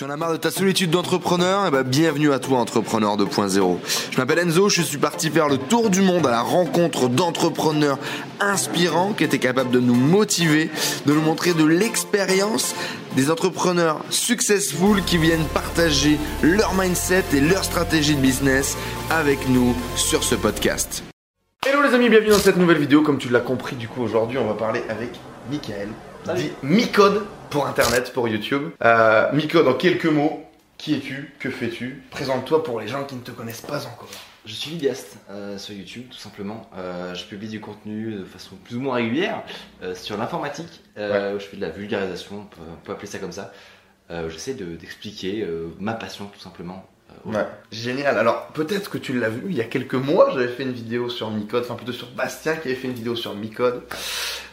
Tu en as marre de ta solitude d'entrepreneur? Eh ben, bienvenue à toi, Entrepreneur 2.0. Je m'appelle Enzo, je suis parti faire le tour du monde à la rencontre d'entrepreneurs inspirants qui étaient capables de nous motiver, de nous montrer de l'expérience, des entrepreneurs successful qui viennent partager leur mindset et leur stratégie de business avec nous sur ce podcast. Hello les amis, bienvenue dans cette nouvelle vidéo. Comme tu l'as compris, du coup, aujourd'hui, on va parler avec Michael, dit Micode pour Internet, pour YouTube. Euh, Micode, en quelques mots, qui es-tu Que fais-tu? Présente-toi pour les gens qui ne te connaissent pas encore. Je suis vidéaste euh, sur YouTube, tout simplement. Euh, je publie du contenu de façon plus ou moins régulière euh, sur l'informatique, je fais de la vulgarisation, on peut, on peut appeler ça comme ça. J'essaie de- d'expliquer ma passion, tout simplement. Euh, Ouais, génial. Alors, peut-être que tu l'as vu, il y a quelques mois, j'avais fait une vidéo sur Micode, enfin plutôt sur Bastien qui avait fait une vidéo sur Micode,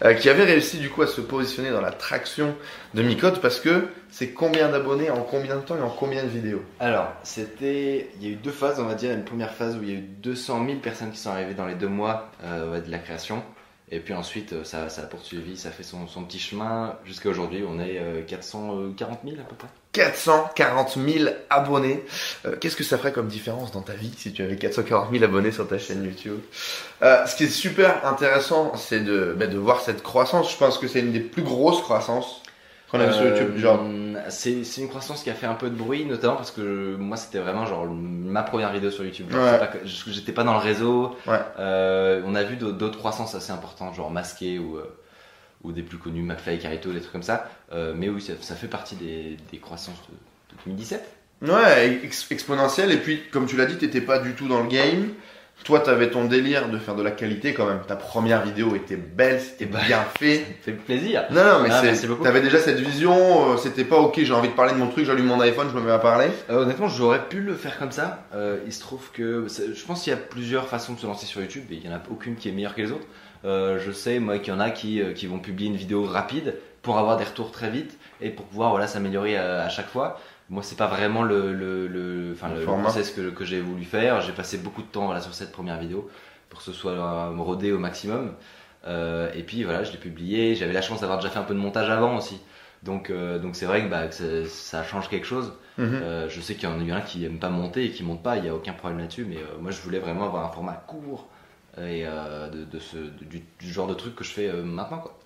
euh, qui avait réussi du coup à se positionner dans la traction de Micode parce que c'est combien d'abonnés en combien de temps et en combien de vidéos? Alors, c'était. Il y a eu deux phases, on va dire. Une première phase où il y a eu 200 000 personnes qui sont arrivées dans les deux mois euh, de la création. Et puis ensuite, euh, ça, a poursuivi, ça fait son, petit chemin. Jusqu'à aujourd'hui, on est euh, 440 000 à peu près. 440 000 abonnés. Euh, Qu'est-ce que ça ferait comme différence dans ta vie si tu avais 440 000 abonnés sur ta chaîne YouTube? Euh, Ce qui est super intéressant, c'est bah, de voir cette croissance. Je pense que c'est une des plus grosses croissances qu'on a vu sur Euh, YouTube. Genre, c'est c'est une croissance qui a fait un peu de bruit, notamment parce que moi c'était vraiment genre ma première vidéo sur YouTube. Genre, Ouais. pas J'étais pas dans le réseau. Ouais. Euh, on a vu d'autres croissances assez importantes, genre Masqué ou, euh, ou des plus connus, McFly et Carito, des trucs comme ça. Euh, mais oui, ça, ça fait partie des, des croissances de, de 2017. Ouais, ex- exponentiel. Et puis, comme tu l'as dit, t'étais pas du tout dans le game. Toi, t'avais ton délire de faire de la qualité quand même. Ta première vidéo était belle, c'était Bah, bien fait. Ça fait plaisir. Non, non, mais Ah, c'est- beaucoup. t'avais déjà cette vision. euh, C'était pas ok, j'ai envie de parler de mon truc, j'allume mon iPhone, je me mets à parler. Euh, honnêtement, j'aurais pu le faire comme ça. Euh, il se trouve que c'est- je pense qu'il y a plusieurs façons de se lancer sur YouTube et il n'y en a aucune qui est meilleure que les autres. Euh, je sais, moi, qu'il y en a qui, euh, qui vont publier une vidéo rapide pour avoir des retours très vite et pour pouvoir voilà, s'améliorer à, à chaque fois. Moi, c'est pas vraiment le, le, process que, que j'ai voulu faire. J'ai passé beaucoup de temps sur cette première vidéo pour que ce soit euh, rodé au maximum. Euh, et puis voilà, je l'ai publié. J'avais la chance d'avoir déjà fait un peu de montage avant aussi. Donc euh, donc c'est vrai que, bah, que ça- change quelque chose. Euh, je sais qu'il y en a eu un qui aime pas monter et qui monte pas, il n'y a aucun problème là-dessus, mais moi je voulais vraiment avoir un format court et de, de ce, du, du genre de truc que je fais maintenant. Quoi.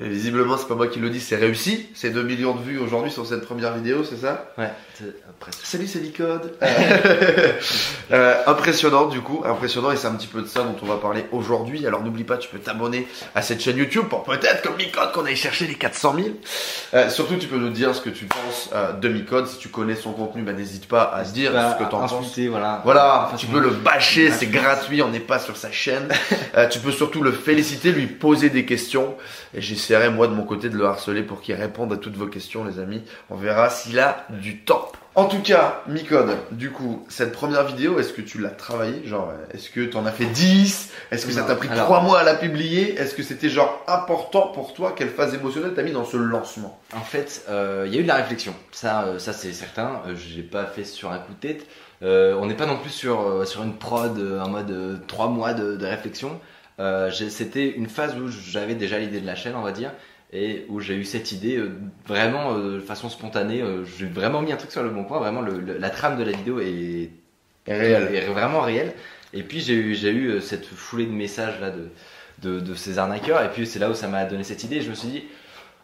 Et visiblement, c'est pas moi qui le dis, c'est réussi. C'est 2 millions de vues aujourd'hui sur cette première vidéo, c'est ça? Ouais, après. Salut, c'est Licode. Euh, impressionnant, du coup, impressionnant, et c'est un petit peu de ça dont on va parler aujourd'hui. Alors n'oublie pas, tu peux t'abonner à cette chaîne YouTube pour peut-être, comme Micode, qu'on aille chercher les 400 000. Euh, surtout, tu peux nous dire ce que tu penses euh, de Micode. Si tu connais son contenu, bah, n'hésite pas à dire Bah, ce que t'en penses. voilà. Tu peux le bâcher, c'est Gratuit. on n'est pas sur sa chaîne. Euh, tu peux surtout le féliciter, lui poser des questions. Et j'essaierai, moi, de mon côté, de le harceler pour qu'il réponde à toutes vos questions, les amis. On verra s'il a du temps. En tout cas, Micode, du coup, cette première vidéo, est-ce que tu l'as travaillée? Genre, est-ce que t'en as fait 10 Est-ce que ça t'a pris alors- 3 mois à la publier? Est-ce que c'était genre important pour toi? Quelle phase émotionnelle t'as mis dans ce lancement? En fait, euh, il y a eu de la réflexion, ça, euh, ça c'est certain. Euh, je l'ai pas fait sur un coup de tête. Euh, on n'est pas non plus sur, sur une prod en mode euh, trois mois de, de réflexion. Euh, C'était une phase où j'avais déjà l'idée de la chaîne, on va dire, et où j'ai eu cette idée euh, vraiment euh, de façon spontanée. J'ai vraiment mis un truc sur le bon point. Vraiment, le- le- la trame de la vidéo est Et réel. est vraiment réel. Et puis j'ai eu, cette foulée de messages là de, de, de ces arnaqueurs. Et puis c'est là où ça m'a donné cette idée. Je me suis dit,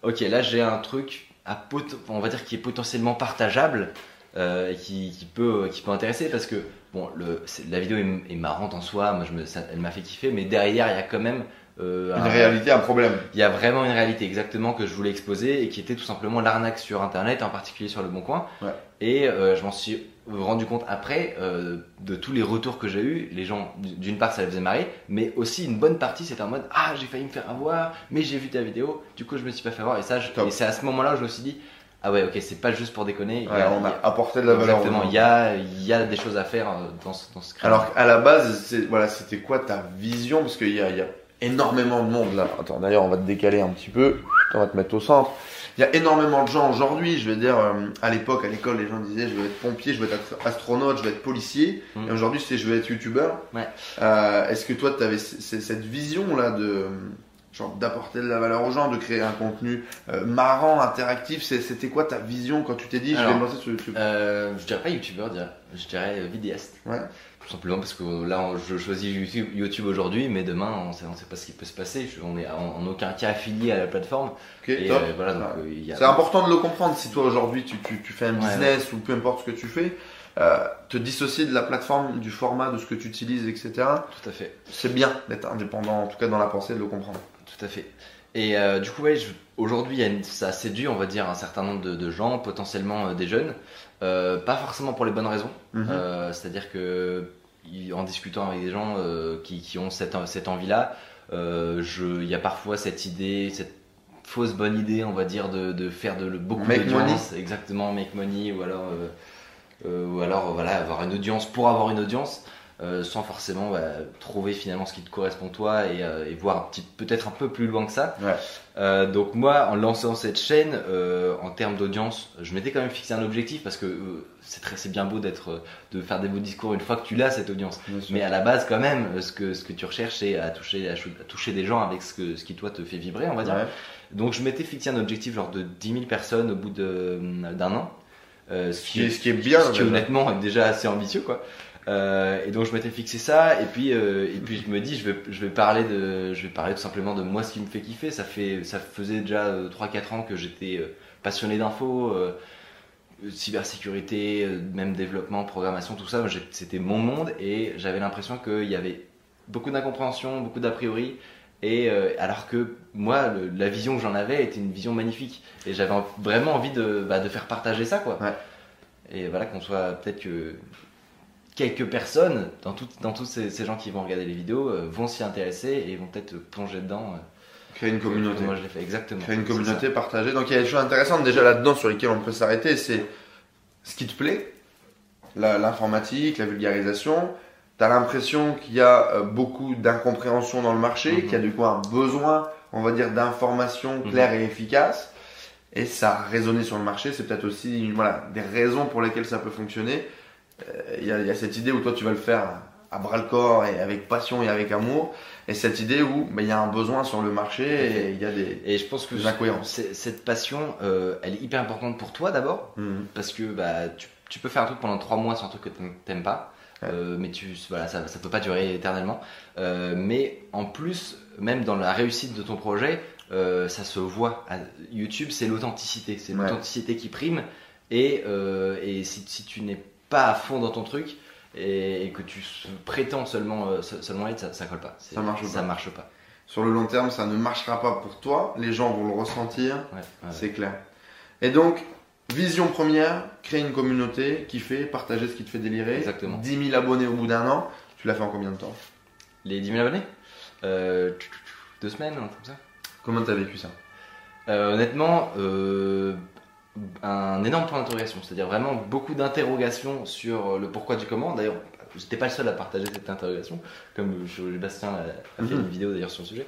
ok, là j'ai un truc à pot- on va dire qui est potentiellement partageable euh, et qui, qui peut, qui peut intéresser parce que bon, le, la vidéo est, est marrante en soi. Moi, je me, ça- elle m'a fait kiffer, mais derrière il y a quand même euh, Une un- réalité, un problème. il y a vraiment une réalité exactement que je voulais exposer et qui était tout simplement l'arnaque sur internet, en particulier sur le Bon Coin. Ouais. Et euh, je m'en suis rendu compte après euh, de tous les retours que j'ai eu. Les gens, d'une part, ça les faisait marrer, mais aussi une bonne partie, c'était en mode Ah, j'ai failli me faire avoir, mais j'ai vu ta vidéo, du coup, je me suis pas fait avoir. Et ça, je- Top. et c'est à ce moment-là où je me suis dit Ah ouais, ok, c'est pas juste pour déconner. Y a- on y a apporté de la valeur. Exactement, il y a, y a des choses à faire euh, dans ce, dans ce créneau. Alors à la base, voilà, c'était quoi ta vision? Parce qu'il y a, il y a énormément de monde là. Attends, d'ailleurs, on va te décaler un petit peu. On va te mettre au centre. Il y a énormément de gens aujourd'hui. Je vais dire, euh, à l'époque, à l'école, les gens disaient, je veux être pompier, je veux être astronaute, je veux être policier. Mm. Et aujourd'hui, c'est, je veux être youtubeur. Ouais. Euh, est-ce que toi, tu avais cette vision là de genre d'apporter de la valeur aux gens, de créer un contenu euh, marrant, interactif. C'était quoi ta vision quand tu t'es dit je vais me lancer sur YouTube Euh, je dirais pas youtubeur, je dirais, je dirais vidéaste. Ouais. Tout simplement parce que là, on- je choisis YouTube, YouTube aujourd'hui, mais demain, on sait, on sait pas ce qui peut se passer. Je- on est en, en aucun cas affilié à la plateforme. Euh, voilà, Ouais. a. C'est important de le comprendre. Si toi aujourd'hui tu, tu, tu fais un Ouais, business ou peu importe ce que tu fais, euh, te dissocier de la plateforme, du format, de ce que tu utilises, etc. Tout à fait. C'est bien d'être indépendant, en tout cas dans la pensée, de le comprendre. Tout à fait. Et euh, du coup, ouais, aujourd'hui, ça séduit, on va dire, un certain nombre de, de gens, potentiellement euh, des jeunes, Euh, pas forcément pour les bonnes raisons. Mhm. C'est-à-dire que en discutant avec des gens qui, qui ont cette, cette envie-là, il y a parfois cette idée, cette fausse bonne idée, on va dire, de, de faire de le- beaucoup Make d'audience, exactement, make money, ou alors, ou alors voilà, avoir une audience pour avoir une audience. Euh, sans forcément bah, trouver finalement ce qui te correspond toi et, euh, et voir peut-être un peu plus loin que ça. Ouais. Euh, donc moi, en lançant cette chaîne, en termes d'audience, je m'étais quand même fixé un objectif parce que c'est très, c'est bien beau d'être, de faire des beaux discours une fois que tu l'as cette audience. Mais à la base, quand même, ce que, ce que tu recherches, c'est à toucher, à, chou- à toucher des gens avec ce, que, ce qui toi te fait vibrer, on va dire. Ouais. Donc je m'étais fixé un objectif genre de 10 000 personnes au bout d'un an. Ce, qui est- ce qui est bien, Ce qui honnêtement est déjà assez ambitieux quoi. Euh, et donc je m'étais fixé ça et puis euh, et puis je me dis je vais je vais parler de je vais parler tout simplement de moi ce qui me fait kiffer. Ça fait ça faisait déjà 3-4 ans que j'étais euh, passionné d'infos euh, cybersécurité euh, même développement programmation tout ça. C'était mon monde et j'avais l'impression qu'il y avait beaucoup d'incompréhension beaucoup d'a priori et euh, alors que moi le- la vision que j'en avais était une vision magnifique. Et j'avais en- vraiment envie de, bah, de faire partager ça quoi. Ouais. et voilà qu'on soit peut-être que quelques personnes dans, tout- dans tous ces, ces gens qui vont regarder les vidéos euh, vont s'y intéresser et vont peut-être plonger dedans euh, Créer une communauté. moi je l'ai fait exactement Créer une communauté partagée. Donc il y a des choses intéressantes déjà là-dedans sur lesquelles on peut s'arrêter. C'est ce qui te plaît, la- l'informatique, la, vulgarisation. Tu as l'impression qu'il y a euh, beaucoup d'incompréhension dans le marché, Mhm. qu'il y a du coup un besoin, on va dire, d'informations Mhm. claires et efficaces. Et ça a résonné sur le marché. C'est peut-être aussi voilà, des raisons pour lesquelles ça peut fonctionner. Euh, Il y, a- il y a cette idée où toi tu vas le faire à bras le corps et avec passion et avec amour. Et cette idée où bah, il y a un besoin sur le marché et il y a des, Et je pense que Des incohérences. c'est- cette passion, euh, elle est hyper importante pour toi d'abord, Mhm. parce que bah, tu, tu peux faire un truc pendant trois mois sur un truc que t'aimes- pas, Ouais. euh, mais tu, voilà, ça, ça peut pas durer éternellement. Mais en plus, même dans la réussite de ton projet, euh, ça se voit. À YouTube, c'est l'authenticité, c'est Ouais. l'authenticité qui prime. Et, euh, et si, si tu n'es pas à fond dans ton truc et, et que tu prétends seulement, euh, se- seulement être, ça, ça colle pas. Ça marche Ça pas. marche pas. Sur le long terme, ça ne marchera pas pour toi. Les gens vont le ressentir, Ouais, ouais. c'est clair. Et donc, vision première, créer une communauté, kiffer, partager ce qui te fait délirer. Exactement. 10 000 abonnés au bout d'un an. Tu l'as fait en combien de temps? Les 10 000 abonnés? Euh, Deux semaines, comme ça? Comment t'as vécu ça? Euh, Honnêtement, un énorme point d'interrogation. C'est-à-dire vraiment beaucoup d'interrogations sur le pourquoi du comment. D'ailleurs, j'étais pas le seul à partager cette interrogation, comme Bastien a, fait Mhm. une vidéo d'ailleurs sur le sujet.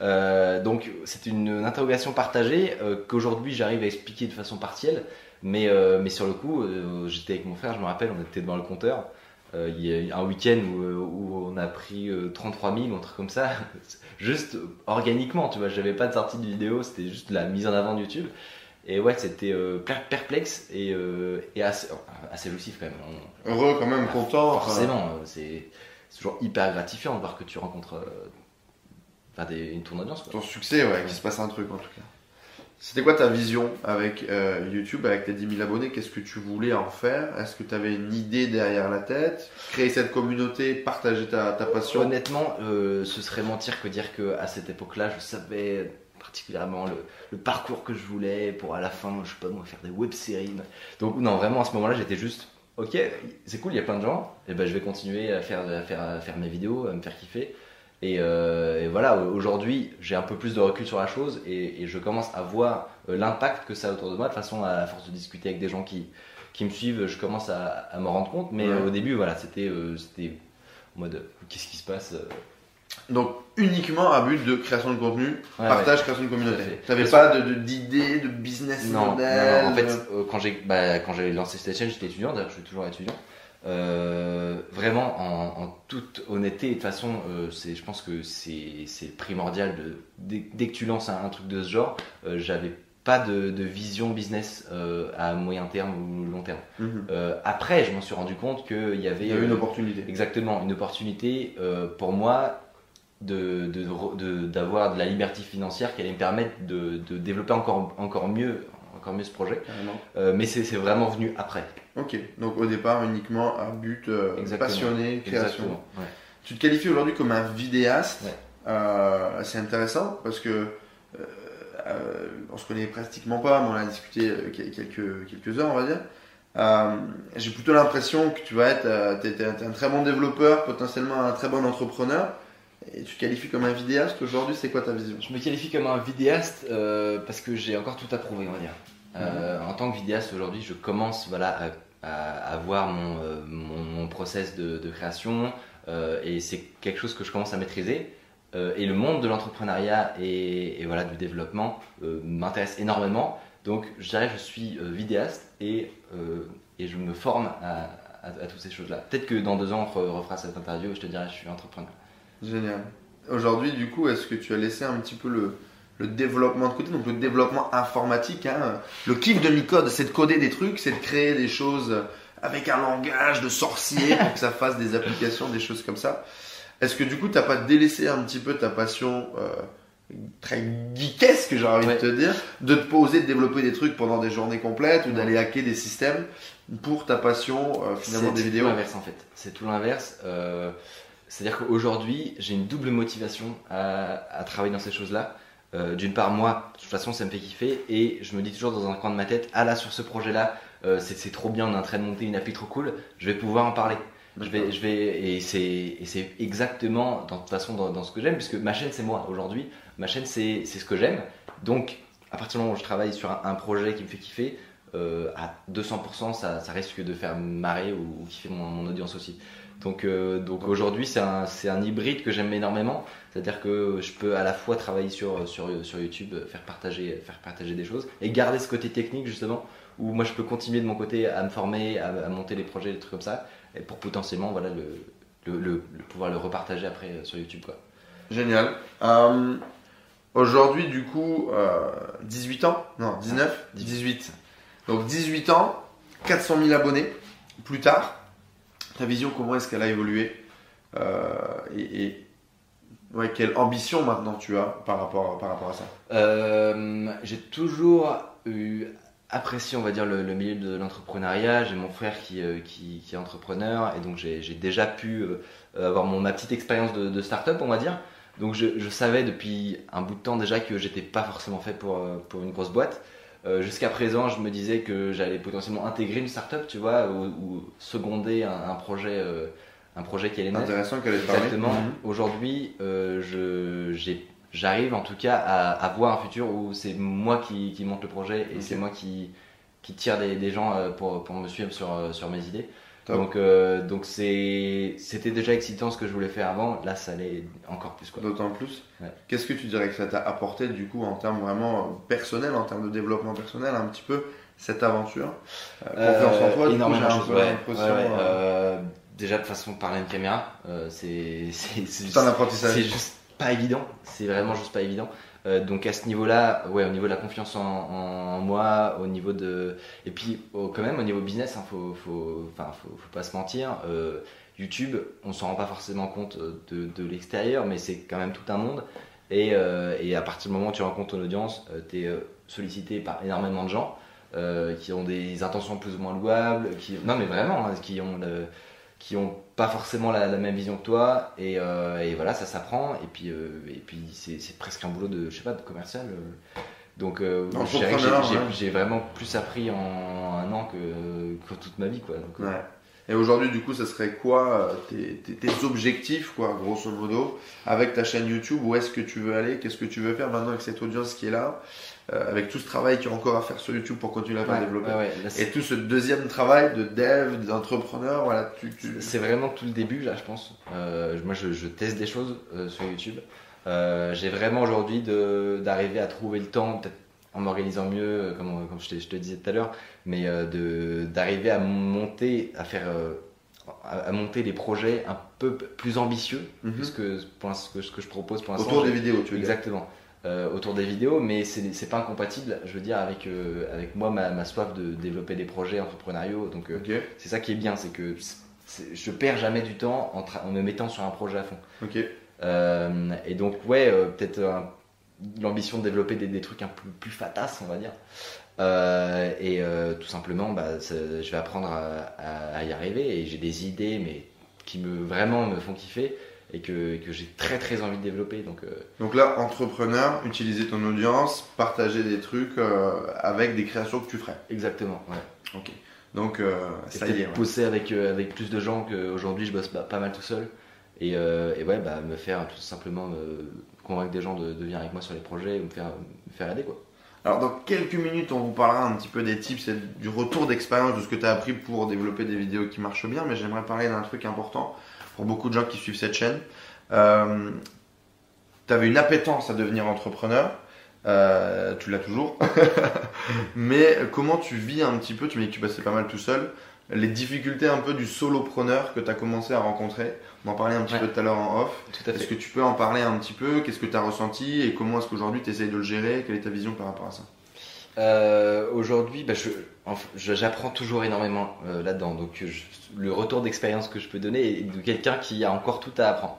Euh, donc, c'est une, interrogation partagée euh, qu'aujourd'hui j'arrive à expliquer de façon partielle. Mais, euh, mais sur le coup, euh, j'étais avec mon frère, je me rappelle, on était devant le compteur. Euh, il y a un week-end où, euh, où on a pris euh, 33 000 ou un truc comme ça, juste organiquement, tu vois. J'avais pas de sortie de vidéo, c'était juste la mise en avant de YouTube. Et ouais, c'était euh, per- perplexe et, euh, et assez, assez jouissif quand même. On- Heureux quand même, content. enfin, forcément, euh, c'est toujours hyper gratifiant de voir que tu rencontres euh, enfin, des- une tourne d'audience. Ton succès, ouais, qu'il se passe un truc en tout cas. C'était quoi ta vision avec YouTube, avec tes 10 000 abonnés? Qu'est-ce que tu voulais en faire? Est-ce que tu avais une idée derrière la tête? Créer cette communauté, partager ta, ta passion? Honnêtement, ce serait mentir que dire que à cette époque-là, je savais particulièrement le, le parcours que je voulais pour à la fin, je sais pas moi, faire des web-séries. Donc non, vraiment à ce moment-là, j'étais juste, ok, c'est cool, il y a plein de gens, et ben je vais continuer à faire, à faire, à faire mes vidéos, à me faire kiffer. Et, euh, et voilà, aujourd'hui, j'ai un peu plus de recul sur la chose et, et je commence à voir euh, l'impact que ça a autour de moi. De toute façon, à force de discuter avec des gens qui, qui me suivent, je commence à, à me rendre compte. Mais Ouais. euh, au début, voilà, c'était euh, en mode, qu'est-ce qui se passe Donc uniquement à but de création de contenu, Ouais, partage, création de communauté. Fait. Tu n'avais De pas de- de- d'idée, de, business Non, non, model non, en fait, euh, quand j'ai bah, quand j'ai lancé cette chaîne, j'étais étudiant, d'ailleurs je suis toujours étudiant. Euh, vraiment, en, toute honnêteté, et de toute façon, euh, c'est, je pense que c'est, primordial. De, dès, que tu lances un, truc de ce genre, euh, j'avais pas de, vision business à moyen terme ou long terme. Mhm. après, je m'en suis rendu compte qu'il y avait. une opportunité. Exactement, une opportunité pour moi de, d'avoir de, la liberté financière qui allait me permettre de, développer encore, encore mieux encore mieux ce projet. mais c'est, vraiment venu après. Ok, donc au départ uniquement un but euh, passionné, création. Tu te qualifies aujourd'hui comme un vidéaste. Euh, c'est intéressant parce que euh, euh, on se connaît pratiquement pas, mais on a discuté quelques, quelques heures, on va dire. J'ai plutôt l'impression que tu vas être un très bon développeur, potentiellement un très bon entrepreneur. Et tu te qualifies comme un vidéaste aujourd'hui, c'est quoi ta vision? Je me qualifie comme un vidéaste parce que j'ai encore tout à prouver, on va dire. Mhm. En tant que vidéaste aujourd'hui, je commence voilà, à voir euh, mon, mon, process de, création euh, et c'est quelque chose que je commence à maîtriser. Euh, et le monde de l'entrepreneuriat et, voilà, du développement m'intéresse énormément. Donc je dirais je suis vidéaste et, et je me forme à, à, toutes ces choses-là. Peut-être que dans deux ans on refera cette interview et je te dirai je suis entrepreneur. Génial. Aujourd'hui, du coup, est-ce que tu as laissé un petit peu le, le développement de côté, donc le développement informatique. Hein. Le kiff de Micode, c'est de coder des trucs, c'est de créer des choses avec un langage de sorcier pour que ça fasse des applications, des choses comme ça. Est-ce que du coup, tu n'as pas délaissé un petit peu ta passion euh, très geekesque, j'ai envie de te dire, de te poser, de développer des trucs pendant des journées complètes ou d'aller hacker des systèmes pour ta passion euh, finalement des vidéos? C'est tout l'inverse en fait. C'est tout l'inverse. Euh, c'est-à-dire qu'aujourd'hui, j'ai une double motivation à travailler dans ces choses-là. Euh, d'une part, moi, de toute façon, ça me fait kiffer et je me dis toujours dans un coin de ma tête, ah là, sur ce projet-là, euh, c'est trop bien, on est en train de monter une appli trop cool, je vais pouvoir en parler. Je vais, je vais, et c'est exactement, de toute façon, dans, ce que j'aime, puisque ma chaîne, c'est moi aujourd'hui. Ma chaîne, c'est ce que j'aime. Donc, à partir du moment où je travaille sur un, projet qui me fait kiffer, euh, à 200%, ça, ça, risque de faire marrer ou, kiffer mon, audience aussi. Donc, donc aujourd'hui, c'est un, un, hybride que j'aime énormément. C'est-à-dire que je peux à la fois travailler sur, sur, sur YouTube, faire partager, faire partager des choses et garder ce côté technique justement où moi je peux continuer de mon côté à me former, à, monter les projets, des trucs comme ça, et pour potentiellement voilà, le, le, pouvoir le repartager après euh, sur YouTube. Quoi. Génial. Euh, aujourd'hui, du coup, 18 euh, ans? Non, 19 18. Donc 18 ans, 400 000 abonnés. Plus tard, ta vision, comment est-ce qu'elle a évolué et, Ouais, quelle ambition maintenant tu as par rapport, par rapport à ça? Euh, J'ai toujours eu apprécié, on va dire, le, milieu de l'entrepreneuriat. J'ai mon frère qui, euh, qui, est entrepreneur et donc j'ai déjà pu euh, avoir ma petite expérience de, de start-up, on va dire. Donc je, je, savais depuis un bout de temps déjà que j'étais pas forcément fait pour, pour une grosse boîte. Jusqu'à présent, je me disais que j'allais potentiellement intégrer une start-up, tu vois, ou, ou seconder un, un projet un projet qui allait naître. Intéressant qu'elle Exactement. Mhm. Aujourd'hui, euh, j'arrive en tout cas à, voir un futur où c'est moi qui, qui, monte le projet et c'est moi qui, qui tire des, des gens euh, pour, pour, me suivre sur, euh, sur mes idées. Donc, euh, donc c'était déjà excitant ce que je voulais faire avant. Là, ça allait encore plus. D'autant plus. Qu'est-ce que tu dirais que ça t'a apporté du coup en termes vraiment personnels, en termes de développement personnel, un petit peu cette aventure? Confiance en toi, énormément de choses déjà de façon de parler à une caméra, euh, c'est juste, un apprentissage. C'est juste pas évident. C'est vraiment juste pas évident. Euh, donc à ce niveau-là, ouais, au niveau de la confiance en, moi, au niveau de, et puis quand même au niveau business, hein, faut, faut, pas se mentir. Euh, YouTube, on s'en rend pas forcément compte de, de l'extérieur, mais c'est quand même tout un monde. Et, à partir du moment où tu rencontres ton audience, tu es sollicité par énormément de gens qui ont des intentions plus ou moins louables, qui, non mais vraiment, hein, qui ont qui ont pas forcément la, même vision que toi et, euh, et voilà ça s'apprend et puis euh, et puis c'est presque un boulot de je sais pas de commercial euh. donc j'ai vraiment plus appris en un an que, que toute ma vie quoi et aujourd'hui du coup ça serait quoi tes, tes, objectifs quoi grosso modo avec ta chaîne YouTube? Où est-ce que tu veux aller? Qu'est-ce que tu veux faire maintenant avec cette audience qui est là? Euh, avec tout ce travail qu'il y a encore à faire sur YouTube pour continuer à faire développer. et tout ce deuxième travail de dev, d'entrepreneur, voilà. C'est vraiment tout le début là, je pense. Euh, moi, je, teste des choses euh, sur YouTube. J'ai vraiment aujourd'hui d'arriver à trouver le temps, peut-être en m'organisant mieux, comme, comme je, te, je, te disais tout à l'heure, mais d'arriver à monter, à faire à, monter des projets un peu plus ambitieux Mhm. que ce que, pour ce que, ce que je propose pour l'instant. Autour des vidéos, tu veux dire. Exactement. Euh, autour des vidéos, mais c'est pas incompatible, je veux dire, avec, euh, avec moi, ma, ma soif de développer des projets entrepreneuriaux. Donc, euh, c'est ça qui est bien, c'est que je perds jamais du temps en, me mettant sur un projet à fond. Euh, et donc, ouais, euh, peut-être euh, l'ambition de développer des, des trucs un peu plus fatas, on va dire. Euh, et euh, tout simplement, bah, je vais apprendre à, à- à y arriver et j'ai des idées, mais qui me vraiment me font kiffer et que, que j'ai très très envie de développer. Donc, euh, Donc là, entrepreneur, utiliser ton audience, partager des trucs avec des créations que tu ferais. exactement. Ouais. Ok. Donc ça y est. peut-être ouais. avec, avec plus de gens qu'aujourd'hui je bosse pas, pas mal tout seul. Et, et ouais, bah, me faire tout simplement me convaincre des gens de, venir avec moi sur les projets ou me faire, me faire aider quoi. Alors dans quelques minutes, on vous parlera un petit peu des tips et du retour d'expérience de ce que tu as appris pour développer des vidéos qui marchent bien, mais j'aimerais parler d'un truc important pour beaucoup de gens qui suivent cette chaîne. Euh, tu avais une appétence à devenir entrepreneur, euh, tu l'as toujours, mais comment tu vis un petit peu, tu m'as dit que tu passais pas mal tout seul, les difficultés un peu du solopreneur que tu as commencé à rencontrer, on en parlait un petit Ouais. peu tout à l'heure en off, est-ce que tu peux en parler un petit peu? Qu'est-ce que tu as ressenti et comment est-ce qu'aujourd'hui tu essayes de le gérer? Quelle est ta vision par rapport à ça? Euh, Aujourd'hui, bah, enfin, j'apprends toujours énormément euh, là-dedans. Donc je- le retour d'expérience que je peux donner est de quelqu'un qui a encore tout à apprendre.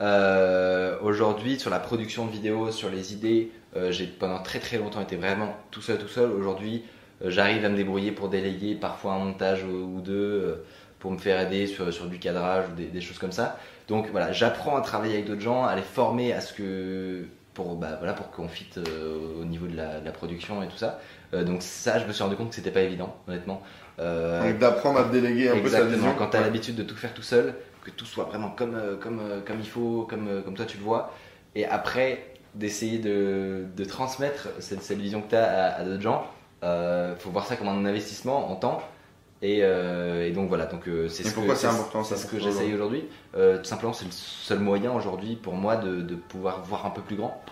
Euh, Aujourd'hui, sur la production de vidéos, sur les idées, j'ai pendant très très longtemps été vraiment tout seul, tout seul. Aujourd'hui, j'arrive à me débrouiller pour déléguer parfois un montage ou, ou deux, pour me faire aider sur, sur du cadrage ou des, des choses comme ça. Donc voilà, j'apprends à travailler avec d'autres gens, à les former à ce que pour bah, voilà pour qu'on fit euh, au niveau de la, de la production et tout ça. Euh, donc ça, je me suis rendu compte que c'était pas évident, honnêtement. Euh, d'apprendre à déléguer un peu sa Exactement, vision. quand tu as Ouais. l'habitude de tout faire tout seul, que tout soit vraiment comme, euh, comme, euh, comme il faut, comme, euh, comme toi tu le vois, et après d'essayer de, de transmettre cette, cette vision que tu as à, à d'autres gens, il faut voir ça comme un investissement en temps. Et, euh, et donc voilà, donc euh, c'est ce pourquoi que c'est important, ça, c'est ce que j'essaye aujourd'hui. Euh, tout simplement, c'est le seul moyen aujourd'hui pour moi de, de pouvoir voir un peu plus grand.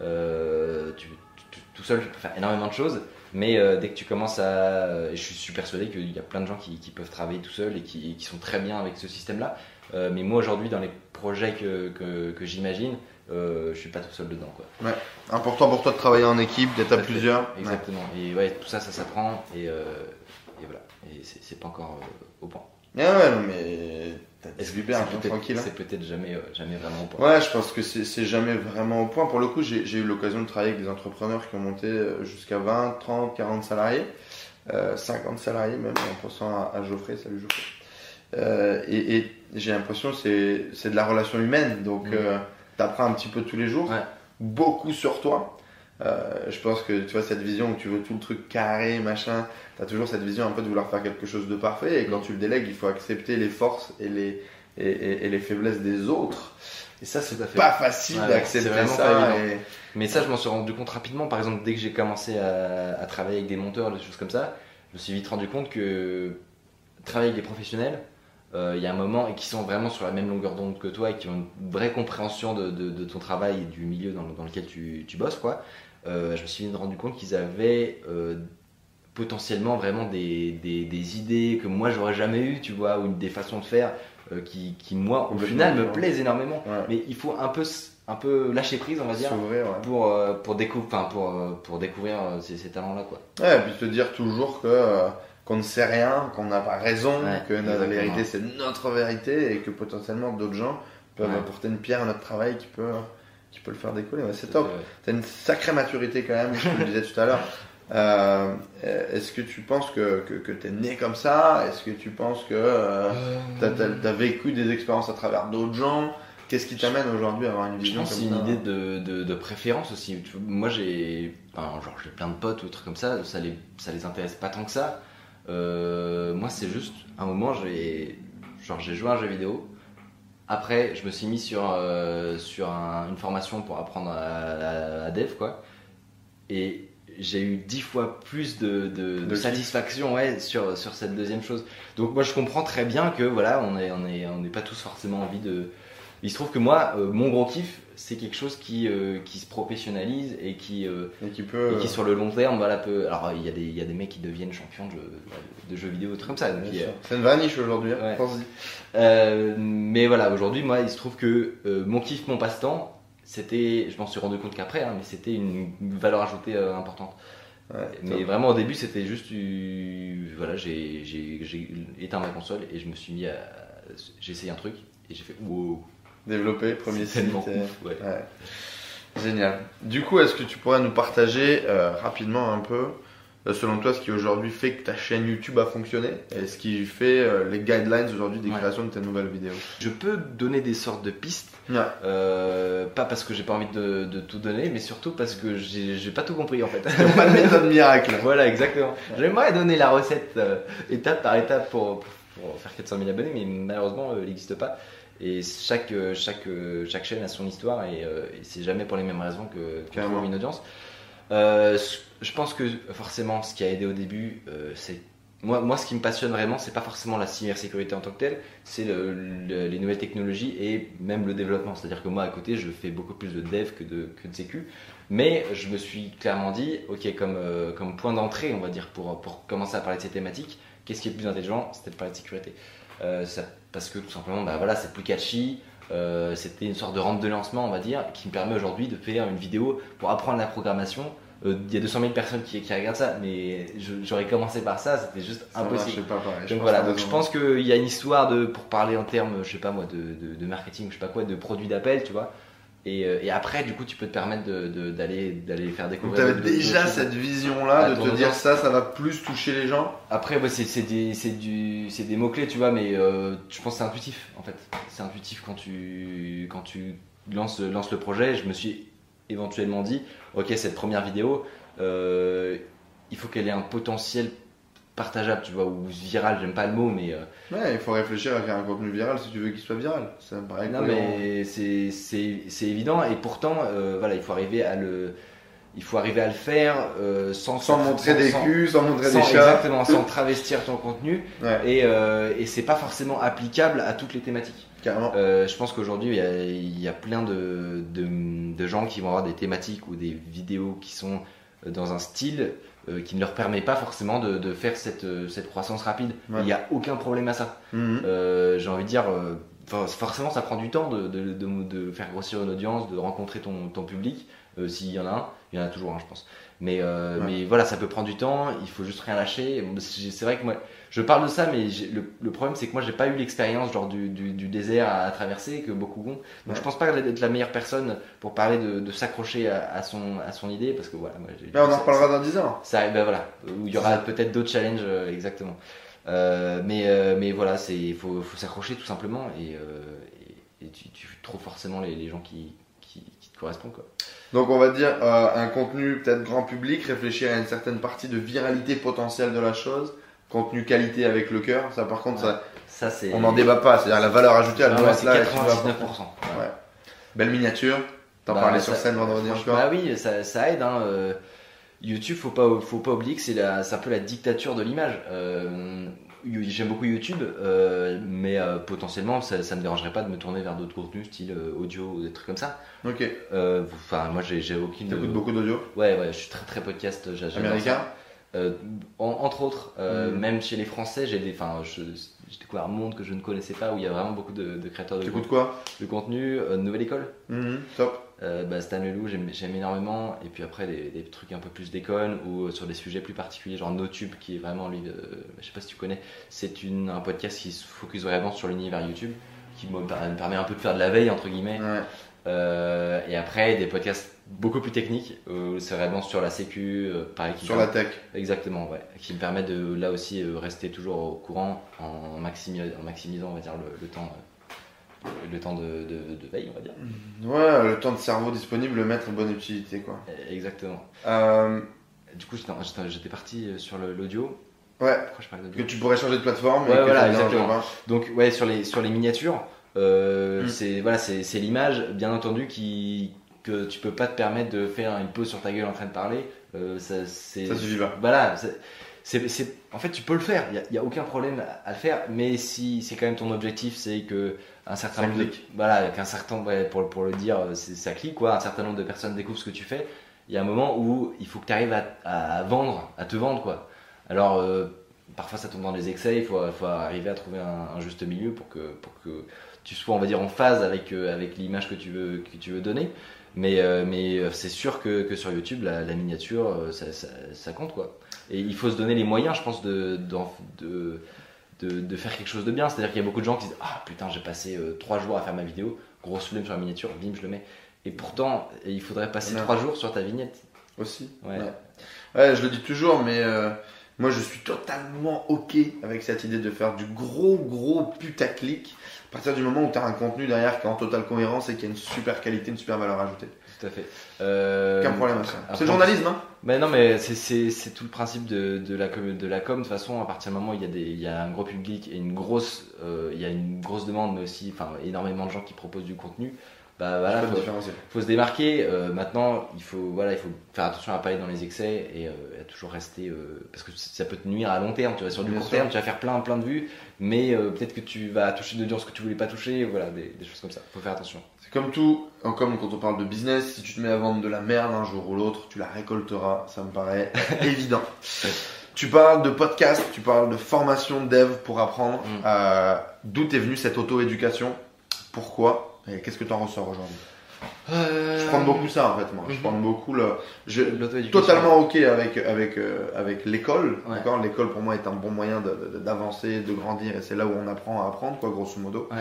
Euh, tu, tu- tout seul, tu peux faire énormément de choses, mais dès que tu commences à. Je suis persuadé qu'il y a plein de gens qui, qui peuvent travailler tout seul et qui, qui sont très bien avec ce système-là. Mais moi, aujourd'hui, dans les projets que, que, que j'imagine, euh, je suis pas tout seul dedans. Quoi. Important pour toi de travailler en équipe, d'être à plusieurs. Ouais. Exactement. Et ouais, tout ça, ça s'apprend. Et, euh, et voilà. Et c'est pas encore euh, au point. Ah ouais, non, mais t'as Est-ce bien, c'est peut-être- tranquille. hein. C'est peut-être jamais, euh, jamais vraiment au point. Ouais, je pense que c'est jamais vraiment au point. Pour le coup, j'ai eu l'occasion de travailler avec des entrepreneurs qui ont monté euh, jusqu'à 20, 30, 40 salariés, euh, 50 salariés même, en pensant à, à Geoffrey, salut Geoffrey. Euh, et et j'ai l'impression que c'est c'est de la relation humaine, donc Mm. euh, t'apprends un petit peu tous les jours, Ouais. beaucoup sur toi. Euh, je pense que tu vois cette vision où tu veux tout le truc carré, machin, t'as toujours cette vision un peu de vouloir faire quelque chose de parfait, et quand tu le délègues, il faut accepter les forces et les, et, et- et les faiblesses des autres. Et ça, c'est pas facile Ouais, d'accepter ça. et- Mais ça, je m'en suis rendu compte rapidement. Par exemple, dès que j'ai commencé à, à travailler avec des monteurs, des choses comme ça, je me suis vite rendu compte que travailler avec des professionnels, euh, il y a un moment, et qui sont vraiment sur la même longueur d'onde que toi, et qui ont une vraie compréhension de, de- de ton travail et du milieu dans, dans lequel tu, tu bosses, quoi, je me suis rendu compte qu'ils avaient euh, potentiellement vraiment des, des- des idées que moi j'aurais jamais eues, tu vois, ou des façons de faire euh, qui, qui, moi, au final, me plaisent énormément. Ouais. Mais il faut un peu, un peu lâcher prise, on va dire, ouais. pour, euh, pour, décou- pour, euh, pour découvrir euh, ces, ces talents-là. Quoi. Ouais, et puis te dire toujours que euh, qu'on ne sait rien, qu'on n'a pas raison, Ouais, que notre exactement. vérité c'est notre vérité et que potentiellement d'autres gens peuvent apporter une pierre à notre travail qui peut, qui peut le faire décoller. Ouais, c'est top. Euh, T'as une sacrée maturité quand même, je te le disais tout à l'heure. Euh, Est-ce que tu penses que, que, que t'es né comme ça? Est-ce que tu penses que euh, t'as as, vécu des expériences à travers d'autres gens? Qu'est-ce qui t'amène aujourd'hui à avoir une Je vision pense c'est une idée de, de, de préférence aussi. Moi, j'ai enfin, genre, j'ai plein de potes ou des trucs comme ça, ça les, ça les intéresse pas tant que ça. Euh, moi, c'est juste un moment, j'ai genre j'ai joué à un jeu vidéo. Après, je me suis mis sur, euh, sur un- une formation pour apprendre à, à- à dev, quoi. Et j'ai eu dix fois plus de, satisfaction ouais, sur, sur cette deuxième chose. Donc moi, je comprends très bien que voilà, on n'est on est, on n'est pas tous forcément envie de, Il se trouve que moi, euh, mon gros kiff, c'est quelque chose qui, euh, qui se professionnalise et qui, euh, Et qui peut. et qui sur le long terme, voilà, peut. Alors, il y, a des- il y a des mecs qui deviennent champions de, jeux- de jeux vidéo, des trucs comme ça. donc. C'est une vraie niche aujourd'hui, hein. Ouais. pense-y. Mais voilà, aujourd'hui, moi, il se trouve que mon kiff, mon passe-temps, c'était, je m'en suis rendu compte qu'après, hein, mais c'était une valeur ajoutée importante. Ouais, Mais vraiment, au début, c'était juste, voilà, j'ai j'ai- j'ai éteint ma console et je me suis mis à, j'ai essayé un truc et j'ai fait, wow, Développer, premier site, ouf, ouais. Ouais. Génial. Du coup, est-ce que tu pourrais nous partager euh, rapidement un peu, euh, selon toi, ce qui aujourd'hui fait que ta chaîne YouTube a fonctionné et ce qui fait euh, les guidelines aujourd'hui des Ouais. créations de tes nouvelles vidéos? Je peux donner des sortes de pistes, Ouais. pas parce que j'ai pas envie de, de tout donner, mais surtout parce que j'ai pas tout compris en fait. Pas de méthode miracle. Voilà, exactement. J'aimerais donner la recette étape par étape pour, pour faire 400 000 abonnés, mais malheureusement, elle n'existe pas. Et chaque, euh, chaque, euh, chaque chaîne a son histoire et, euh, et c'est jamais pour les mêmes raisons que qu'on trouve une audience. Euh, je pense que forcément, ce qui a aidé au début, euh, c'est. Moi, moi, ce qui me passionne vraiment, c'est pas forcément la cybersécurité en tant que telle, c'est le- le- les nouvelles technologies et même le développement. C'est-à-dire que moi, à côté, je fais beaucoup plus de dev que de, que de sécu. Mais je me suis clairement dit, ok, comme, euh, comme point d'entrée, on va dire, pour, pour commencer à parler de ces thématiques, qu'est-ce qui est le plus intelligent? C'était de parler de sécurité. Euh, ça- parce que tout simplement, bah, voilà, c'est plus catchy. euh, C'était une sorte de rampe de lancement, on va dire, qui me permet aujourd'hui de faire une vidéo pour apprendre la programmation. Euh, Il y a 200 000 personnes qui, qui regardent ça, mais j'aurais commencé par ça, c'était juste Ça impossible. marchait pas pareil. Donc voilà, donc je pense qu'il y a une histoire de, pour parler en termes, je sais pas moi, de, de, de marketing, je sais pas quoi, de produits d'appel, tu vois. Et, euh, et après, du coup, tu peux te permettre de- de- d'aller d'aller faire Donc découvrir. d'autres- d'autres déjà cette vision-là de te dire ça, ça va plus toucher les gens. Après, ouais, c'est des, des mots-clés, tu vois, mais euh, je pense que c'est intuitif, en fait. C'est intuitif quand tu, quand tu lances, lances le projet. Je me suis éventuellement dit, ok, cette première vidéo, euh, il faut qu'elle ait un potentiel partageable, tu vois, ou viral, j'aime pas le mot, mais... euh, Ouais, il faut réfléchir à faire un contenu viral si tu veux qu'il soit viral. Ça me paraît Non mais c'est évident et pourtant euh, voilà il faut arriver à le il faut arriver à le faire euh, sans Sans montrer des sans- culs, sans montrer des chats. exactement sans travestir ton contenu Ouais, et, euh, et c'est pas forcément applicable à toutes les thématiques. carrément. Euh, je pense qu'aujourd'hui il y a, il y a plein de, de, de gens qui vont avoir des thématiques ou des vidéos qui sont dans un style euh, qui ne leur permet pas forcément de, de faire cette, euh, cette croissance rapide. Ouais. Il n'y a aucun problème à ça. Mhm. Euh, j'ai envie de dire, for- forcément ça prend du temps de, de, de- faire grossir une audience, de rencontrer ton, ton public, s'il y en a un, il y en a toujours un je pense. Mais, Ouais. mais voilà, ça peut prendre du temps, il faut juste rien lâcher. C'est vrai que moi, je parle de ça, mais le, le problème c'est que moi j'ai pas eu l'expérience genre du, du, du désert à, traverser que beaucoup ont. Donc Ouais. je pense pas être la meilleure personne pour parler de, de s'accrocher à, à son, à son idée, parce que voilà, moi Mais on en reparlera dans 10 ans. ça, ben voilà, où il y aura peut-être d'autres challenges, euh, exactement. Euh, mais, euh, mais voilà, c'est il faut, faut s'accrocher tout simplement et, et, et tu, tu trouves forcément les, les gens qui, qui, qui te correspondent. Quoi. Donc on va dire un contenu peut-être grand public, réfléchir à une certaine partie de viralité potentielle de la chose, contenu qualité avec le cœur, ça par contre ça, Ça, c'est. on n'en débat pas, c'est-à-dire la valeur ajoutée elle Ah doit ouais, être c'est là. 99%. et tu dois apporter. ouais. Ouais. Belle miniature, t'en Bah, parlais ça- sur scène vendredi encore. Bah oui, ça, ça aide. Hein, euh, YouTube, faut pas, faut pas oublier que c'est la- c'est un peu la dictature de l'image. Euh, J'aime beaucoup YouTube, euh, mais potentiellement, ça, ça me dérangerait pas de me tourner vers d'autres contenus, style audio ou des trucs comme ça. Ok, Enfin, moi, j'ai aucune. t'écoutes beaucoup d'audio? Ouais, ouais, je suis très très podcast. américain? ça. Euh, en- entre autres, euh, Mm. même chez les Français, j'ai enfin, découvert un monde que je ne connaissais pas où il y a vraiment beaucoup de, de créateurs de, T'écoutes quoi? De contenu. Euh, Nouvelle école, Mhm, Top. bah, Stan Leloup, j'aime énormément. Et puis après, des, des trucs un peu plus déconnes ou sur des sujets plus particuliers, genre NoTube, qui est vraiment, lui, je sais pas si tu connais, c'est un podcast qui se focus vraiment sur l'univers YouTube, qui me, per- me permet un peu de faire de la veille, entre guillemets. Ouais. Et après, des podcasts beaucoup plus techniques, où c'est vraiment sur la sécu, euh, pareil. qui Sur la tech. Exactement, ouais. Qui me permet de là aussi euh, rester toujours au courant en, maximi- en maximisant, on va dire, le, le temps, euh, le temps de, de- de veille, on va dire. Ouais, le temps de cerveau disponible, le mettre en bonne utilité quoi. Euh, Exactement. Euh, Du coup, j'étais- parti euh, sur l'audio. ouais, Pourquoi je parle que d'audio tu pourrais changer de plateforme. Ouais, que voilà, exactement. Donc, ouais, sur les, sur les miniatures, euh, Mm. c'est voilà, l'image, bien entendu, qui, que tu peux pas te permettre de faire une pause sur ta gueule en train de parler. Euh, ça, suffit pas. Voilà, c'est- en fait, tu peux le faire. Il n'y a, aucun problème à, à le faire. Mais si c'est quand même ton objectif, c'est que un certain Ça nombre de, voilà, qu'un certain, ouais, pour, pour le dire, ça clique quoi. Un certain nombre de personnes découvrent ce que tu fais. Il y a un moment où il faut que tu arrives à, à vendre, à te vendre quoi. Alors euh, parfois ça tombe dans les excès. Il faut, faut arriver à trouver un, un juste milieu pour que, pour que tu sois, on va dire, en phase avec, euh, avec l'image que tu veux, que tu veux donner. Mais, euh, mais euh, c'est sûr que, que sur YouTube, la, la miniature, euh, ça, ça, ça compte quoi. Et il faut se donner les moyens, je pense, de, de, de, de faire quelque chose de bien. C'est-à-dire qu'il y a beaucoup de gens qui disent Ah putain, j'ai passé euh, trois jours à faire ma vidéo, grosse flemme sur la miniature, bim, je le mets. Et pourtant, il faudrait passer Ouais. trois jours sur ta vignette. Aussi. Ouais. Ouais. Ouais, je le dis toujours, mais euh, moi je suis totalement ok avec cette idée de faire du gros gros putaclic à partir du moment où tu as un contenu derrière qui est en totale cohérence et qui a une super qualité, une super valeur ajoutée. Tout à fait. Euh, Aucun problème à ça. après, C'est le journalisme, hein Mais non, mais c'est- tout le principe de, de, la com, de la com. De toute façon, à partir du moment où il y a, des, il y a un gros public et une grosse, euh, il y a une grosse demande, mais aussi enfin, énormément de gens qui proposent du contenu, bah voilà, Faut faut, se démarquer. Euh, maintenant, il faut, voilà, il faut faire attention à pas aller dans les excès et euh, à toujours rester. euh, parce que ça peut te nuire à long terme. Tu vas sur du Bien court sûr. terme, tu vas faire plein, plein de vues, mais peut-être que tu vas toucher de l'audience que tu voulais pas toucher. Voilà, des, des choses comme ça. Faut faire attention. C'est comme tout, comme quand on parle de business, si tu te mets à vendre de la merde un jour ou l'autre, tu la récolteras, ça me paraît évident. Tu parles de podcast, tu parles de formation de dev pour apprendre. Mm. D'où est venue cette auto-éducation? Pourquoi? Et qu'est-ce que tu en ressors aujourd'hui? Je prends beaucoup ça en fait, moi. Je Mhm. prends beaucoup le. Je, totalement ok avec, avec, euh, avec l'école. Ouais. D'accord? L'école pour moi est un bon moyen de- de- d'avancer, de, grandir et c'est là où on apprend à apprendre, quoi, grosso modo. Ouais.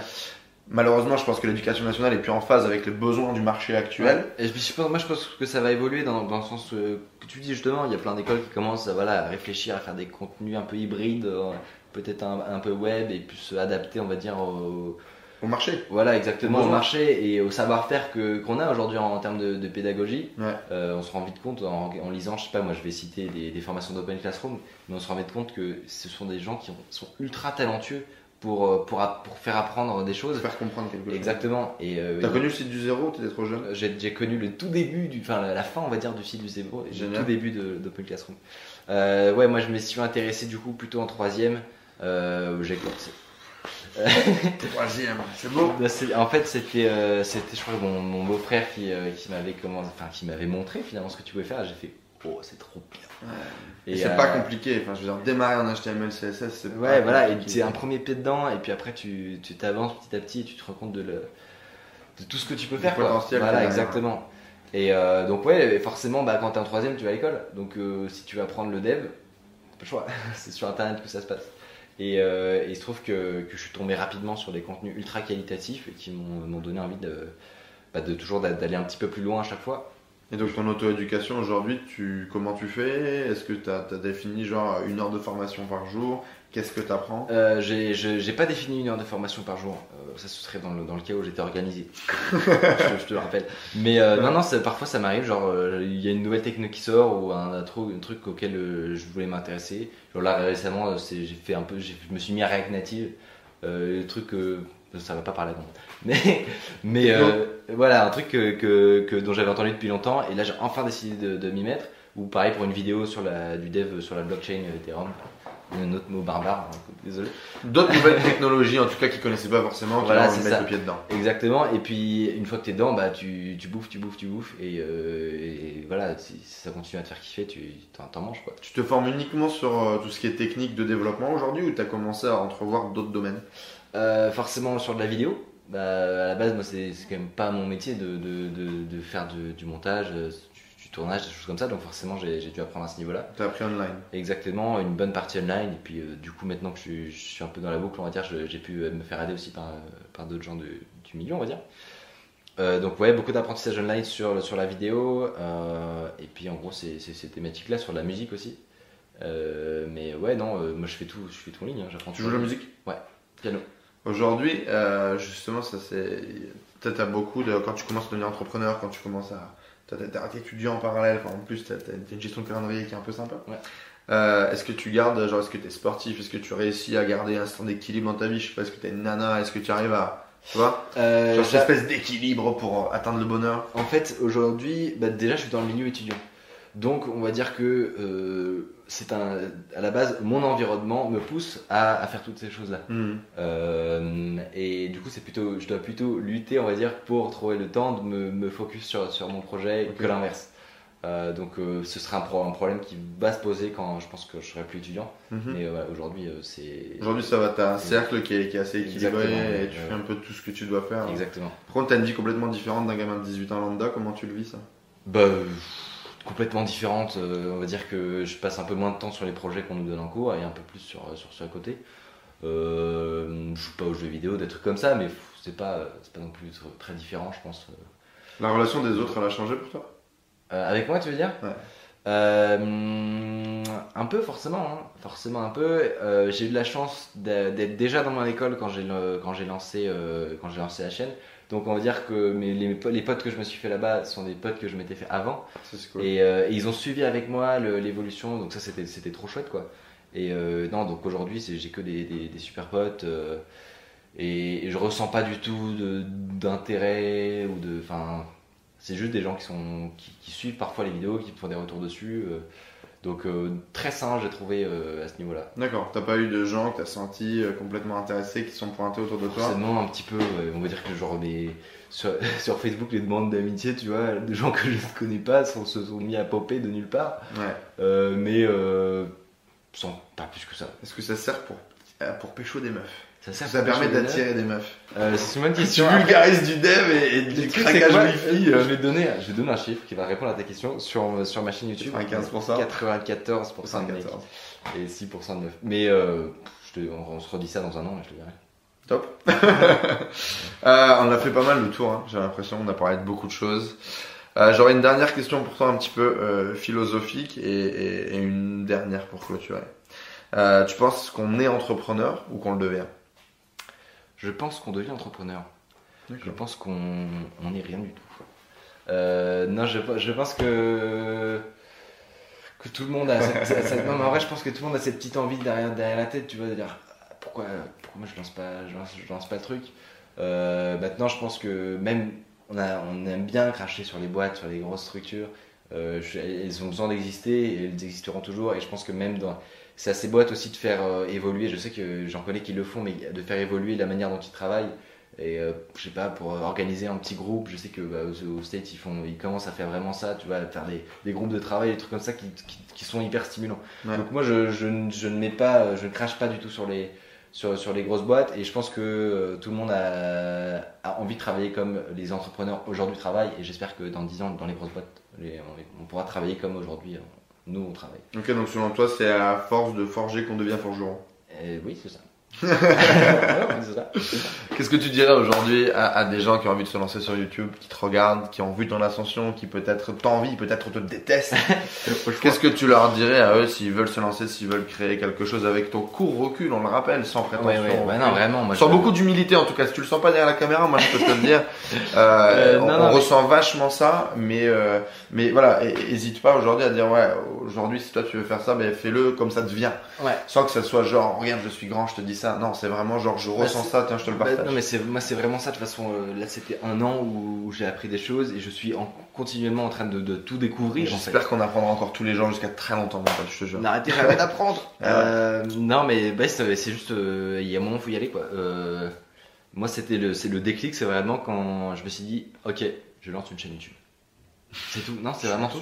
Malheureusement, je pense que l'éducation nationale est plus en phase avec les besoins du marché actuel. Ouais. Et je, je pense- moi, je pense que ça va évoluer dans, dans le sens euh, que tu dis justement. Il y a plein d'écoles qui commencent à, voilà, à réfléchir, à faire des contenus un peu hybrides, euh, peut-être un, un peu web et plus adaptés, on va dire, au, Au marché. voilà, exactement au marché et au savoir-faire que qu'on a aujourd'hui en, en termes de, de pédagogie. Ouais. Euh, on se rend vite compte en, en lisant, je sais pas, moi je vais citer des, des formations d'Open Classroom, mais on se rend vite compte que ce sont des gens qui ont- sont ultra talentueux pour, euh, pour, pour faire apprendre des choses. Faire comprendre quelque chose. Exactement. Et euh, T'as connu le site du zéro T'étais trop jeune? J'ai connu le tout début, du, enfin la, fin on va dire du site du Zebro, et le tout début de- d'Open Classroom. Euh, ouais, moi je me suis intéressé du coup plutôt en troisième. Euh, j'ai Troisième. C'est beau. En fait, c'était, euh, c'était, je crois, mon, mon beau-frère qui, euh, qui m'avait comment, enfin, qui m'avait montré finalement ce que tu pouvais faire. J'ai fait, oh, c'est trop bien. Et, c'est euh, pas compliqué. Enfin, je veux dire, démarrer en HTML, CSS, c'est pas Ouais, voilà, et c'est un premier pied dedans, et puis après tu tu t'avances petit à petit, et tu te rends compte de, le, de tout ce que tu peux faire. quoi. potentiel Voilà, exactement. Et euh, donc, ouais, forcément, bah, quand t'es en troisième, tu vas à l'école. Donc, euh, si tu veux apprendre le dev, t'as pas le choix. c'est sur internet que ça se passe. Et, euh, et il se trouve que, je suis tombé rapidement sur des contenus ultra qualitatifs et qui m'ont donné envie de, bah, toujours d'a- d'aller un petit peu plus loin à chaque fois. Et donc ton auto-éducation aujourd'hui, tu, comment tu fais? Est-ce que tu as, défini genre une heure de formation par jour? Qu'est-ce que tu apprends Euh, j'ai pas défini une heure de formation par jour. Euh, ça, ce serait dans le, dans le cas où j'étais organisé. je, te- je te le rappelle. Mais euh, non, non, ça- parfois ça m'arrive. Genre, euh, il y a une nouvelle techno qui sort ou un, un truc, un truc auquel euh, je voulais m'intéresser. Genre là, récemment, j'ai fait un peu, je me suis mis à React Native. Le truc, ça va pas parler non. Mais, mais euh, voilà, un truc que, que, que- dont j'avais entendu depuis longtemps. Et là, j'ai enfin décidé de, de m'y mettre. Ou pareil pour une vidéo sur la, du dev sur la blockchain Ethereum. Un autre mot barbare, hein, désolé. D'autres nouvelles technologies, en tout cas, qu'ils connaissaient pas forcément, qui Voilà, vont mettre le pied dedans. Exactement, et puis une fois que t'es dedans, bah, tu, tu bouffes, tu bouffes, tu bouffes, et, euh, et voilà, si si ça continue à te faire kiffer, tu t'en, t'en manges quoi. Tu te formes uniquement sur euh, tout ce qui est technique de développement aujourd'hui ou tu as commencé à entrevoir d'autres domaines? Euh, forcément sur de la vidéo, bah, à la base, moi c'est, quand même pas mon métier de, de, de, de faire du, du montage, euh, du, du tournage, des choses comme ça, donc forcément j'ai, dû apprendre à ce niveau-là. Tu as appris online. Exactement, une bonne partie online, et puis euh, du coup maintenant que je, suis- je suis un peu dans la boucle, on va dire, j'ai pu me faire aider aussi par, par d'autres gens du milieu, on va dire. Euh, donc ouais, beaucoup d'apprentissage online sur, sur la vidéo, euh, et puis en gros c'est ces thématiques-là, sur la musique aussi. Euh, mais ouais, non, moi je fais tout, je fais tout en ligne, hein, j'apprends Tu joues la musique? Piano. Aujourd'hui, euh, justement, ça c'est. Peut-être à beaucoup de. Quand tu commences à devenir entrepreneur, quand tu commences à. T'es étudiant en parallèle, enfin, en plus t'as une gestion de calendrier qui est un peu sympa. Ouais. Euh, est-ce que tu gardes, genre, est-ce que tu es sportif? Est-ce que tu réussis à garder un stand d'équilibre dans ta vie? Je sais pas, est-ce que tu es une nana? Est-ce que tu arrives à. Tu vois? Euh, Genre, cette espèce d'équilibre pour euh, atteindre le bonheur En fait, aujourd'hui, bah, déjà, je suis dans le milieu étudiant. Donc on va dire que euh, c'est un, à la base, mon environnement me pousse à, à faire toutes ces choses-là. Mhm. Euh, et du coup, c'est plutôt, je dois plutôt lutter, on va dire, pour trouver le temps de me, me focus sur, sur mon projet que l'inverse. Euh, donc euh, ce sera un, pro- un problème qui va se poser quand je pense que je serai plus étudiant. Mhm. Mais euh, voilà, aujourd'hui, c'est. Aujourd'hui, ça va, t'as un cercle qui est, qui est assez équilibré Exactement, et tu fais un peu tout ce que tu dois faire. Exactement. Par contre, t'as une vie complètement différente d'un gamin de 18 ans lambda, comment tu le vis ça? Bah, complètement différente. euh, on va dire que je passe un peu moins de temps sur les projets qu'on nous donne en cours et un peu plus sur, sur ceux à côté. Euh, je joue pas aux jeux vidéo, des trucs comme ça, mais c'est pas, c'est pas non plus tr- très différent, je pense. La relation des autres, elle a changé pour toi? Euh, avec moi, tu veux dire? Ouais. Euh, un peu, forcément. hein. Forcément, un peu. Euh, j'ai eu de la chance d'être déjà dans mon école quand j'ai quand j'ai lancé, euh, quand j'ai lancé la chaîne. Donc, on va dire que mes, les, po- les potes que je me suis fait là-bas sont des potes que je m'étais fait avant. Ça, c'est cool. Et, et ils ont suivi avec moi l'évolution, donc ça c'était c'était trop chouette quoi. Et non, donc aujourd'hui j'ai que des, des- des super potes et, et je ressens pas du tout d'intérêt ou de. Enfin, c'est juste des gens qui, sont, qui, qui suivent parfois les vidéos, qui font des retours dessus. euh. donc euh, très sain j'ai trouvé euh, à ce niveau-là. D'accord, t'as pas eu de gens que t'as senti euh, complètement intéressés qui sont pointés autour de toi? Forcément un petit peu, on va dire que genre des, sur, sur Facebook les demandes d'amitié, tu vois, de gens que je ne connais pas sont, se sont mis à popper de nulle part. Ouais. Mais euh, sans pas plus que ça. Est-ce que ça sert pour, pour pécho des meufs? Ça, sert Ça pour permet d'attirer des meufs. euh, C'est une bonne Tu question. vulgarises du dev et, et du craquage wifi. je euh, vais donner, je vais donner un chiffre qui va répondre à ta question sur, sur ma chaîne YouTube. 95%. 94% de mecs 74. et 6% de meufs. Mais euh, je te- on, on se redit ça dans un an, je te dirai. Top. Euh, on a fait pas mal le tour, hein, j'ai l'impression. On a parlé de beaucoup de choses. Euh, J'aurais une dernière question pour toi, un petit peu euh, philosophique, et, et- et une dernière pour clôturer. Euh, tu penses qu'on est entrepreneur ou qu'on le devient? Je pense qu'on devient entrepreneur. Je pense qu'on on n'est rien du tout. Euh, non, je, je pense que que tout le monde a cette, non, mais en vrai, je pense que tout le monde a cette petite envie derrière, derrière la tête, tu vois, de dire pourquoi, pourquoi moi je lance pas, je lance, je lance pas le truc? Euh, maintenant, je pense que même on, a, on aime bien cracher sur les boîtes, sur les grosses structures. Euh, je- elles ont besoin d'exister et elles existeront toujours. Et je pense que même dans c'est à ces boîtes aussi de faire euh, évoluer. Je sais que j'en connais qui le font, mais de faire évoluer la manière dont ils travaillent. Et euh, je sais pas, pour organiser un petit groupe, je sais que bah, aux, aux States, ils, font, ils commencent à faire vraiment ça, tu vois, à faire des, des groupes de travail, des trucs comme ça qui, qui, qui sont hyper stimulants. Ouais. Donc moi, je, je, ne- je ne mets pas, je ne crache pas du tout sur les, sur, sur les grosses boîtes et je pense que euh, tout le monde a, a envie de travailler comme les entrepreneurs aujourd'hui travaillent et j'espère que dans 10 ans, dans les grosses boîtes, les- on, on pourra travailler comme aujourd'hui, euh, nous, on travaille. Ok, donc selon toi, c'est à force de forger qu'on devient forgeron. Et oui, c'est ça. Ouais, c'est ça. Qu'est-ce que tu dirais aujourd'hui à, à des gens qui ont envie de se lancer sur YouTube, qui te regardent, qui ont vu ton ascension, qui peut-être t'envient, peut-être te détestent Qu'est-ce que tu leur dirais à eux s'ils veulent se lancer, s'ils veulent créer quelque chose avec ton court recul, on le rappelle, sans prétention Ouais, ouais, ouais, non, vraiment. Moi, Sans je- beaucoup d'humilité en tout cas, si tu le sens pas derrière la caméra, moi je peux te le dire. Euh, Euh, on non, on non, mais- ressent vachement ça, mais euh, mais voilà, et- hésite pas aujourd'hui à dire ouais, aujourd'hui si toi tu veux faire ça, ben fais-le comme ça te vient, Ouais. sans que ça soit genre regarde je suis grand, je te dis ça. Non, c'est vraiment genre je Bah, ressens ça, tiens je te le Bah, non mais c'est moi c'est vraiment ça de toute façon euh, là c'était un an où j'ai appris des choses et je suis en, continuellement en train de, de tout découvrir en fait. J'espère qu'on apprendra encore tous les jours jusqu'à très longtemps, mon pote, je te jure. N'arrêtez jamais d'apprendre. Ah. Euh, non mais bah, c'est c'est juste euh, il y a un moment faut y aller quoi. Moi c'était le c'est le déclic c'est vraiment quand je me suis dit ok je lance une chaîne YouTube. C'est tout. Non c'est vraiment tout.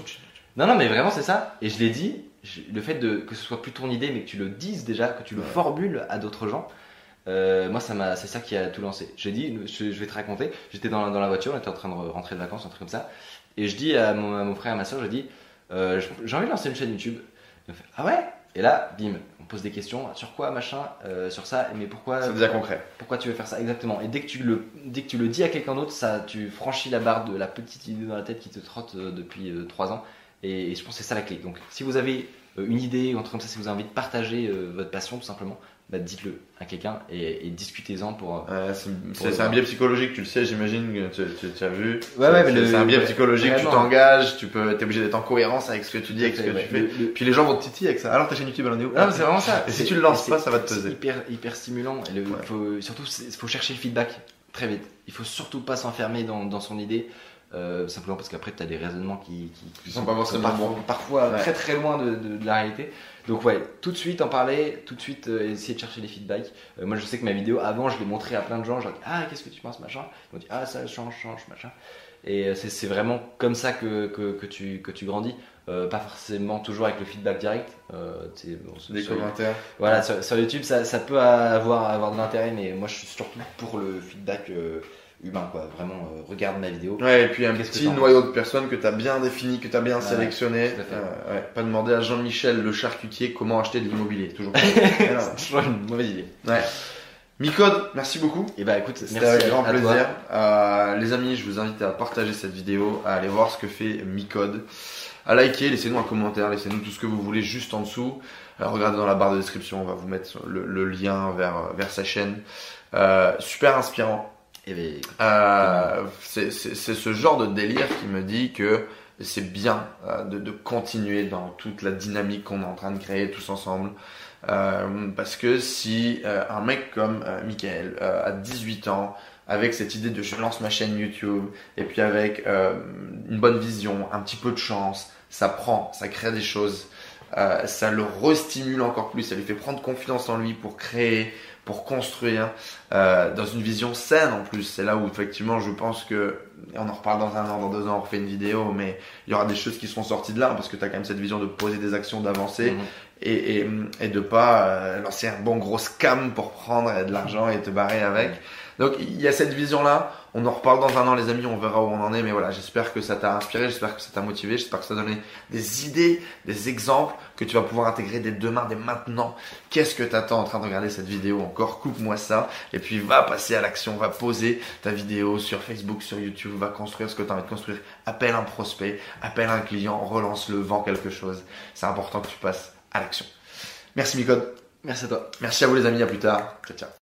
Non non mais vraiment c'est ça et je l'ai dit je- le fait de que ce soit plus ton idée mais que tu le dises déjà que tu le Ouais. formules à d'autres gens. Euh, moi, ça m'a, c'est ça qui a tout lancé. J'ai dit, je, je vais te raconter. J'étais dans, la- dans la voiture, on était en train de re- rentrer de vacances, un truc comme ça. Et je dis à mon, à mon frère, à ma soeur, je dis, euh, j'ai envie de lancer une chaîne YouTube. Me fait, ah ouais? Et là, bim, on pose des questions. Sur quoi, machin? Euh, Sur ça. Mais pourquoi? Ça devient concret. Pourquoi tu veux faire ça? Exactement. Et dès que tu le, dès que tu le dis à quelqu'un d'autre, ça, tu franchis la barre de la petite idée dans la tête qui te trotte depuis euh, trois ans. Et, et je pense que c'est ça la clé. Donc, si vous avez une idée ou un truc comme ça, si vous avez envie de partager votre passion, tout simplement, bah, dites-le à quelqu'un et, et discutez-en pour. euh, c'est un biais psychologique, tu le sais, j'imagine que tu, tu- tu as vu. Ouais, ouais, C'est- un biais ouais, psychologique, tu t'engages, tu peux, t'es obligé d'être en cohérence avec ce que tu dis, avec ce que Ouais, tu fais. le- le- Puis les gens vont te titiller avec ça. Alors ta chaîne YouTube, elle en est où? Non, mais c'est vraiment ça. Et si tu le lances pas, ça va te c'est peser. hyper, hyper stimulant. Et le- Ouais. faut, surtout, il faut chercher le feedback très vite. Il faut surtout pas s'enfermer dans, dans son idée. Euh, simplement parce qu'après tu as des raisonnements qui, qui, sont pas forcément parfois, parfois très très loin de, de, la réalité. Donc ouais, tout de suite en parler, tout de suite euh, essayer de chercher des feedbacks. Euh, moi je sais que ma vidéo avant je l'ai montré à plein de gens, je leur dis ah qu'est-ce que tu penses machin, ils m'ont dit ah ça change change machin. Et c'est vraiment comme ça que, que, que, tu, que tu grandis. pas forcément toujours avec le feedback direct. Euh, des commentaires. Voilà, sur, YouTube, ça, ça, peut avoir, avoir de l'intérêt, mais moi je suis surtout pour le feedback humain, quoi. Vraiment, euh, regarde ma vidéo. Ouais, et puis un petit noyau de personnes que tu as bien défini, que tu as bien sélectionné. Euh, pas demander à Jean-Michel le charcutier comment acheter de l'immobilier. Toujours, toujours une mauvaise idée. Ouais. Micode, merci beaucoup. Et eh bah ben, écoute, c'était avec grand plaisir. Euh, les amis, je vous invite à partager cette vidéo, à aller voir ce que fait Micode, à liker, laissez-nous un commentaire, laissez-nous tout ce que vous voulez juste en dessous. regardez dans la barre de description, on va vous mettre le, lien vers, vers sa chaîne. super inspirant. Eh ben, euh, c'est ce genre de délire qui me dit que c'est bien euh, de, de, continuer dans toute la dynamique qu'on est en train de créer tous ensemble. Euh, parce que si euh, un mec comme euh, Michael à 18 ans, avec cette idée de je lance ma chaîne YouTube, et puis avec une bonne vision, un petit peu de chance, ça prend, ça crée des choses, ça le restimule encore plus, ça lui fait prendre confiance en lui pour créer, pour construire euh, dans une vision saine en plus. C'est là où effectivement je pense que, on en reparle dans un an, dans deux ans, on refait une vidéo, mais il y aura des choses qui seront sorties de là parce que tu as quand même cette vision de poser des actions, d'avancer mhm. Et, et, et, de pas euh, lancer un bon gros scam pour prendre de l'argent et te barrer avec. Donc il y a cette vision-là. On en reparle dans un an, les amis, on verra où on en est. Mais voilà, j'espère que ça t'a inspiré, j'espère que ça t'a motivé, j'espère que ça t'a donné des idées, des exemples que tu vas pouvoir intégrer dès demain, dès maintenant. Qu'est-ce que t'attends en train de regarder cette vidéo encore? Coupe-moi ça. Et puis va passer à l'action, va poser ta vidéo sur Facebook, sur YouTube, va construire ce que tu as envie de construire. Appelle un prospect, appelle un client, relance-le, vends quelque chose. C'est important que tu passes à l'action. Merci Micode. Merci à toi. Merci à vous les amis, à plus tard. Ciao ciao.